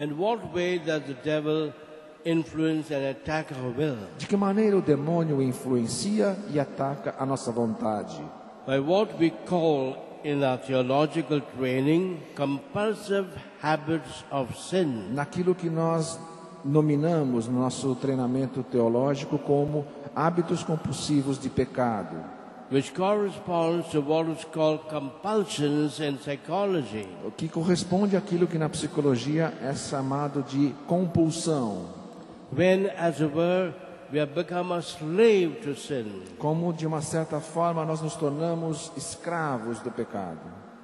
In what way does the devil influence and attack our will? De que maneira o demônio influencia e ataca a nossa vontade? By what we call in our theological training compulsive habits of sin. Naquilo que nós nominamos no nosso treinamento teológico como hábitos compulsivos de pecado, which corresponds to what is called compulsions in psychology. o que corresponde àquilo que na psicologia é chamado de compulsão, When, as it were, we have become a slave to sin. como de uma certa forma nós nos tornamos escravos do pecado.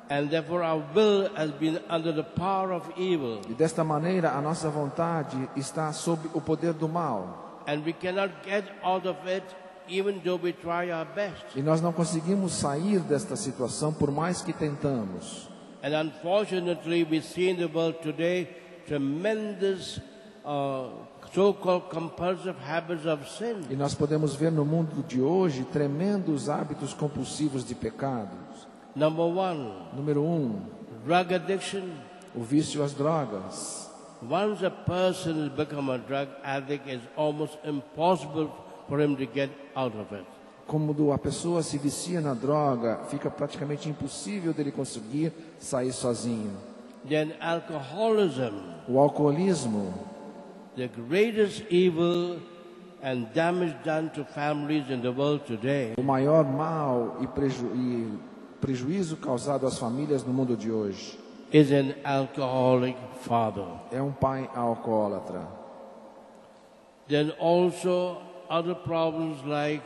And therefore our will has been under the power of evil. E desta maneira a nossa vontade está sob o poder do mal. And we cannot get out of it even though we try our best. E nós não conseguimos sair desta situação por mais que tentamos. And unfortunately, we see in the world today tremendous uh, so-called compulsive habits of sin. E nós podemos ver no mundo de hoje tremendos hábitos compulsivos de pecados. Number one, Número um, drug addiction. o vício às drogas. Once a person has become a drug addict, it's almost impossible for him to get out of it. Quando a pessoa se vicia na droga, fica praticamente impossível dele conseguir sair sozinho. Then alcoholism, O alcoolismo, the greatest evil and damage done to families in the world today, o maior mal e, preju e prejuízo causado às famílias no mundo de hoje, is an alcoholic father. é um pai alcoólatra. Then also other problems like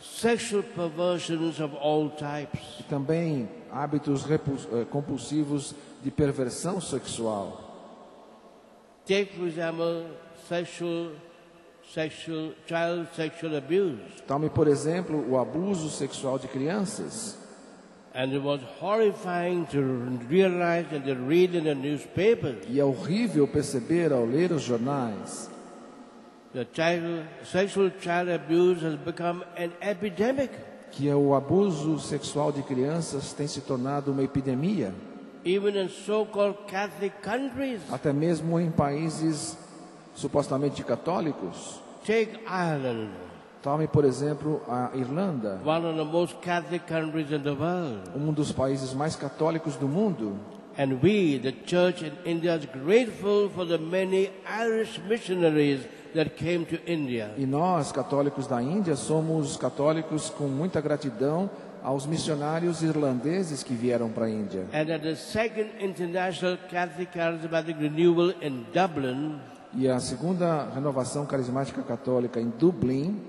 sexual perversions of all types. E também hábitos eh, compulsivos de perversão sexual. Take, for example, sexual, sexual, child sexual abuse. Tome, por exemplo, o abuso sexual de crianças. And it was horrifying to realize and to read in the newspapers E é horrível perceber ao ler os jornais child, sexual child abuse has become an epidemic. que o abuso sexual de crianças tem se tornado uma epidemia, Even in so-called Catholic countries. até mesmo em países supostamente católicos. Take Ireland, Tome, por exemplo, a Irlanda, one of the most Catholic countries in the world. um dos países mais católicos do mundo. And we, the church in India, is grateful for the many Irish missionaries that came to India. E nós, católicos da Índia, somos católicos com muita gratidão aos missionários irlandeses que vieram para a Índia. And at the second International Catholic Charismatic Renewal in Dublin E a segunda renovação carismática católica em Dublin,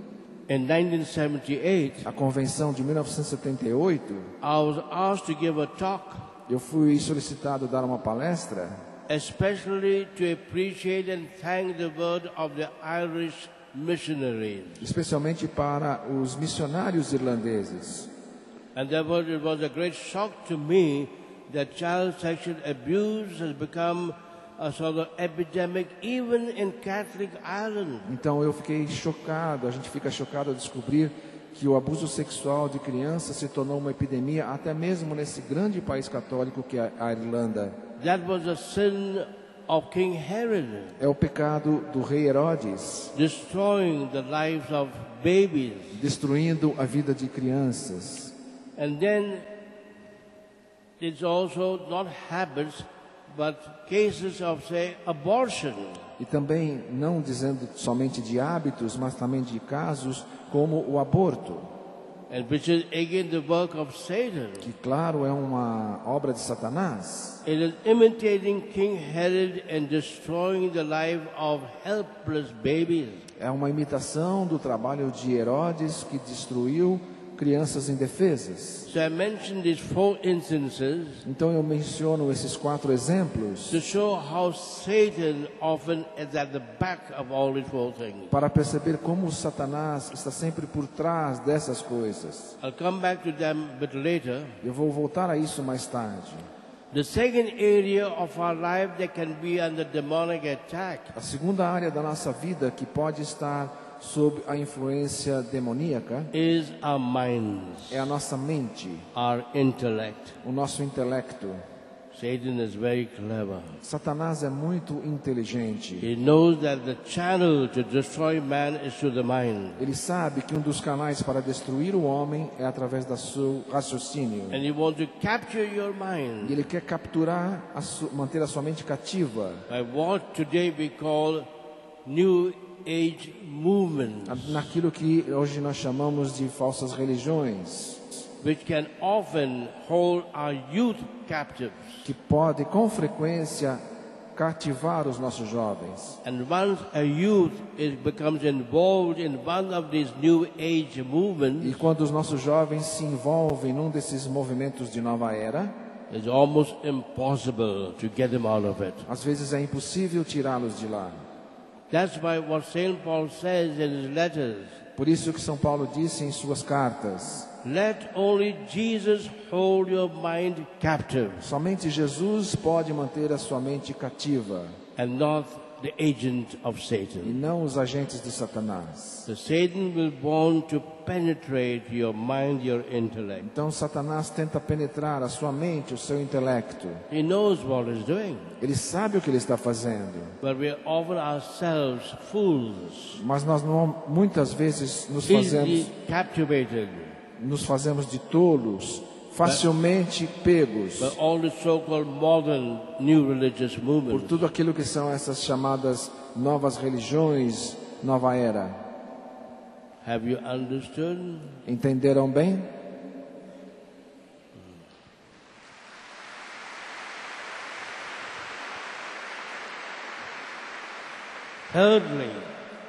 in 1978, a convenção de 1978, I was asked to give a talk, eu fui solicitado dar uma palestra, especially to appreciate and thank the word of the Irish missionaries. especialmente para os missionários irlandeses. And therefore, it was a great shock to me that child sexual abuse has become a sort of epidemic even in Catholic Ireland. Então eu fiquei chocado, a gente fica chocado ao descobrir que o abuso sexual de crianças se tornou uma epidemia até mesmo nesse grande país católico que é a Irlanda. That was a sin of King Herod, É o pecado do rei Herodes, destroying the lives of babies. destruindo a vida de crianças. And then it's also not habits, but cases of, say, abortion. E também não dizendo somente de hábitos, mas também de casos como o aborto, And which is again the work of Satan. que claro é uma obra de Satanás. It is imitating King Herod and destroying the life of helpless babies. É uma imitação do trabalho de Herodes que destruiu crianças indefesas. So I mentioned these four instances Então eu menciono esses quatro exemplos para perceber como Satanás está sempre por trás dessas coisas. I'll come back to them a bit later. Eu vou voltar a isso mais tarde. The second area of our life that can be under demonic attack A segunda área da nossa vida que pode estar sob a influência demoníaca is our minds, é a nossa mente, our intellect. o nosso intelecto. Satan is very clever. Satanás é muito inteligente. He knows that the channel to destroy man is through the mind. Ele sabe que um dos canais para destruir o homem é através do seu raciocínio. And he wants to capture your E mind ele quer capturar, a manter a sua mente cativa by what today we call New Age movements, naquilo que hoje nós chamamos de falsas religiões, which can often hold our youth captives. que pode com frequência cativar os nossos jovens. And once a youth is, becomes involved in one of these New Age E movements, quando os nossos jovens se envolvem num desses movimentos de nova era, it's almost impossible to get them out of it. às vezes é impossível tirá-los de lá. That's why what St. Paul says in his letters Por isso que São Paulo disse em suas cartas: let only Jesus hold your mind captive somente Jesus pode manter a sua mente cativa and not the agent of e Satan. não os agentes de Satanás. So Satan will want to penetrate your mind, your intellect. Então Satanás tenta penetrar a sua mente, o seu intelecto. He knows what he's doing, Ele sabe o que ele está fazendo, but we offer ourselves fools, mas nós não, muitas vezes nos fazemos, captivated nos fazemos de tolos, facilmente pegos by all the so-called modern new religious por movements. tudo aquilo que são essas chamadas novas religiões, nova era. Have you understood? Entenderam bem? Thirdly,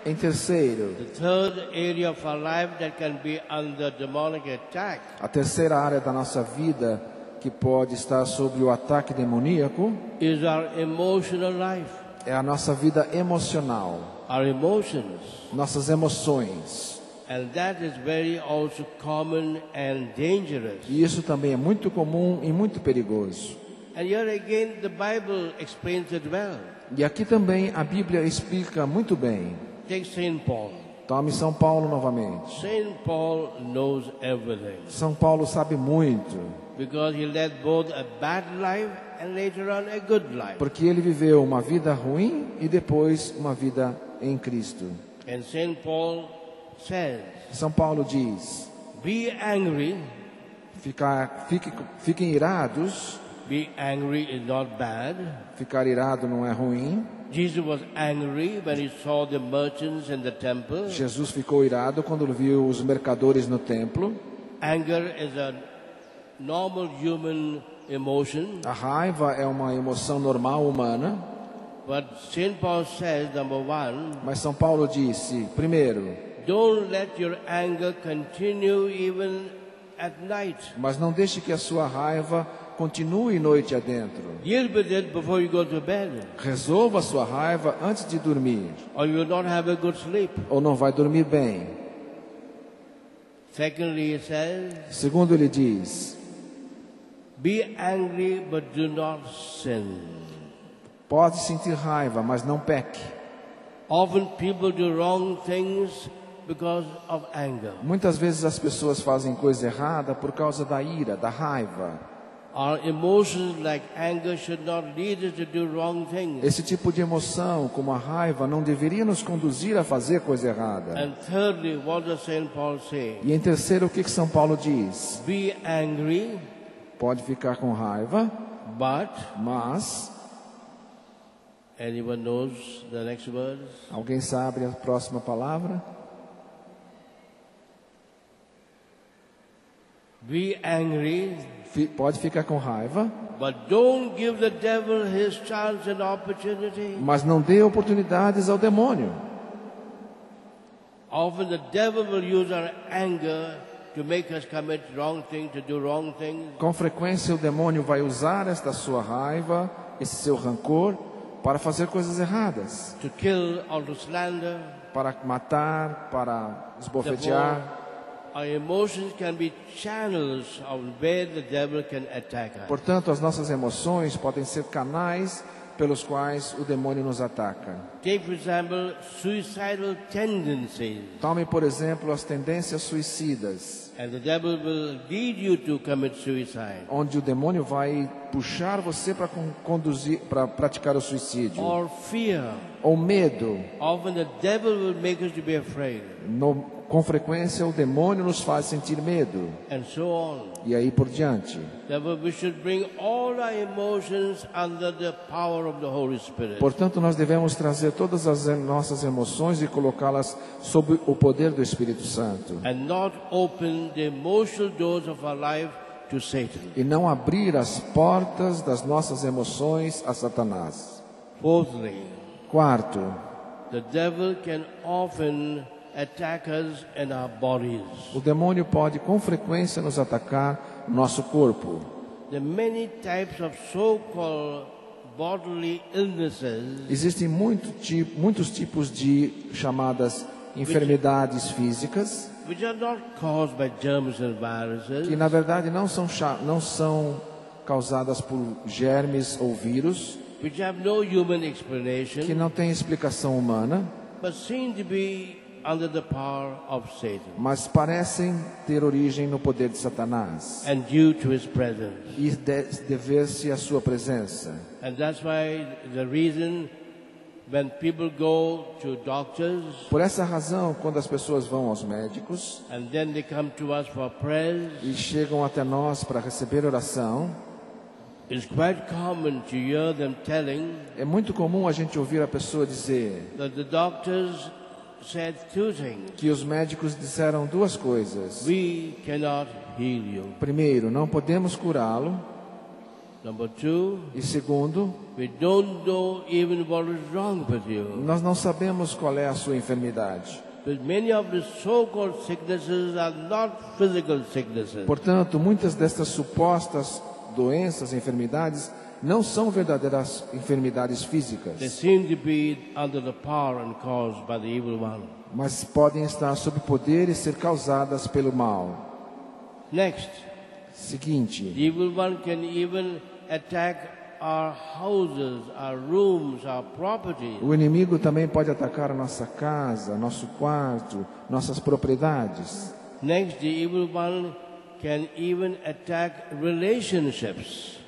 Em terceiro, the third area of our life that can be under demonic attack a terceira área da nossa vida que pode estar sob o ataque demoníaco is our emotional life, é a nossa vida emocional, our emotions. nossas emoções. And that is very also common and dangerous. E isso também é muito comum e muito perigoso. And here again, the Bible explains it well. E aqui também a Bíblia explica muito bem. Take St. Paul. Tome São Paulo novamente. St. Paul knows everything São Paulo sabe muito, because he led both a bad life and later on a good life. porque ele viveu uma vida ruim e depois uma vida em Cristo. And St. Paul says, São Paulo diz: Be angry. ficar, fique, fiquem irados. Be angry is not bad. Ficar irado não é ruim. Jesus was angry when he saw the merchants in the temple. Jesus ficou irado quando viu os mercadores no templo. Anger is a normal human emotion, A raiva é uma emoção normal humana, but St. Paul says, number one, mas São Paulo disse: primeiro, don't let your anger continue even at night. mas não deixe que a sua raiva continue noite adentro. Deal with it before you go to bed, Resolva a sua raiva antes de dormir, or you will not have a good sleep. ou não vai dormir bem. Secondly, he says, Segundo, ele diz: be angry, but do not sin. pode sentir raiva, mas não peque. Often people do wrong things because of anger. Muitas vezes as pessoas fazem coisa errada por causa da ira, da raiva. Our emotions like anger should not lead us to do wrong things. Esse tipo de emoção, como a raiva, não deveria nos conduzir a fazer coisa errada. And thirdly, what does St. Paul say? E em terceiro, o que, São Paulo diz? Be angry, Pode ficar com raiva, but mas anyone knows the next alguém sabe a próxima palavra? Be angry, Pode ficar com raiva, but don't give the devil his chance and opportunity. mas não dê oportunidades ao demônio. Often the devil will use our anger to make us commit wrong things, to do wrong things. Com frequência, o demônio vai usar esta sua raiva, esse seu rancor, para fazer coisas erradas, to kill or to slander. para matar, para esbofetear. Portanto, as nossas emoções podem ser canais pelos quais o demônio nos ataca. Take, for example, suicidal tendencies. Tome, por exemplo, as tendências suicidas. And the devil will lead you to commit suicide onde o demônio vai puxar você para conduzir, para praticar o suicídio, or fear. ou medo. Often the devil will make us to be afraid No- com frequência, o demônio nos faz sentir medo and so on. e aí por diante. Therefore, we should bring all our emotions under the power of the Holy Spirit. Portanto, nós devemos trazer todas as nossas emoções e colocá-las sob o poder do Espírito Santo and not open the emotional doors of our life to Satan. e não abrir as portas das nossas emoções a Satanás. Fourthly, Quarto, the devil can often attack us in our bodies. o demônio pode com frequência nos atacar no nosso corpo. The many types of so-called bodily illnesses Existem muito ti- muitos tipos de chamadas enfermidades físicas which are not caused by germs and viruses, que na verdade não são, não são causadas por germes ou vírus, which have no human que não têm explicação humana, but seem to be under the power of Satan. Mas parecem ter origem no poder de Satanás. And due to his presence. e de- dever-se à sua presença. And that's why the reason Por essa razão, quando as pessoas vão aos médicos and then they come to us for prayers, e chegam até nós para receber oração, it's quite common to hear them telling é muito comum a gente ouvir a pessoa dizer that the doctors said two things. que os médicos disseram duas coisas. We cannot heal you. Primeiro, não podemos curá-lo. Number two, E segundo, we don't know even what is wrong with you. nós não sabemos qual é a sua enfermidade. But many of the so-called sicknesses are not physical sicknesses. Portanto, muitas destas supostas doenças, enfermidades, não são verdadeiras enfermidades They físicas, seem to be under the power and caused by the evil one. mas podem estar sob poder e ser causadas pelo mal. Next, Seguinte, the evil one can even attack our houses, our rooms, our property. o inimigo também pode atacar a nossa casa, nosso quarto, nossas propriedades. Next, the evil one can even attack relationships,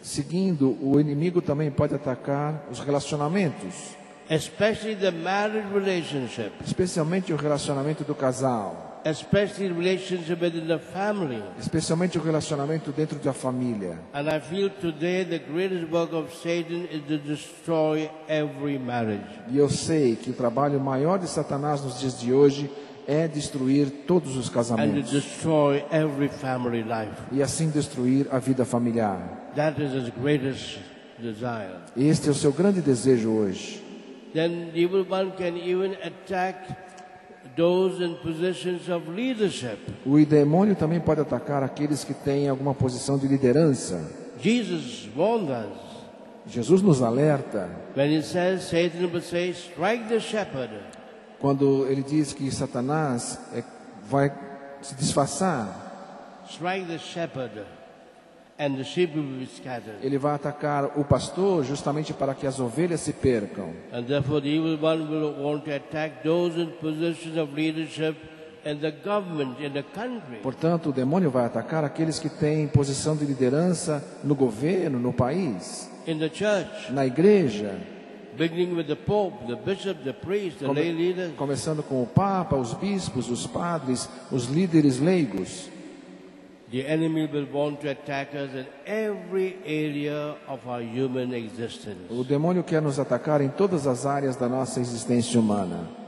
Seguindo, o inimigo também pode atacar os relacionamentos, especially the marriage relationship, especialmente o relacionamento do casal, especially the relationship within the family. especialmente o relacionamento dentro da família. And I feel today the greatest work of Satan is to destroy every marriage. E eu sei que o trabalho maior de Satanás nos dias de hoje é destruir todos os casamentos destroy every family life. e assim destruir a vida familiar. That is his greatest desire. Este é o seu grande desejo hoje. Then the evil one can even attack O demônio também pode atacar aqueles que têm alguma posição de liderança. Jesus warned us. Jesus nos alerta. When he says, Satan will say, strike the shepherd, quando ele diz que Satanás é, vai se disfarçar, ele vai atacar o pastor justamente para que as ovelhas se percam. And therefore the evil one will want to attack those in positions of leadership in the government, in the country. Portanto, o demônio vai atacar aqueles que têm posição de liderança no governo, no país, in the church, na igreja, beginning with the Pope, the bishop, the priest, the Come- lay leaders. começando com o Papa, os bispos, os padres, os líderes leigos. The enemy will want to attack us in every area of our human existence. O demônio quer nos atacar em todas as áreas da nossa existência humana.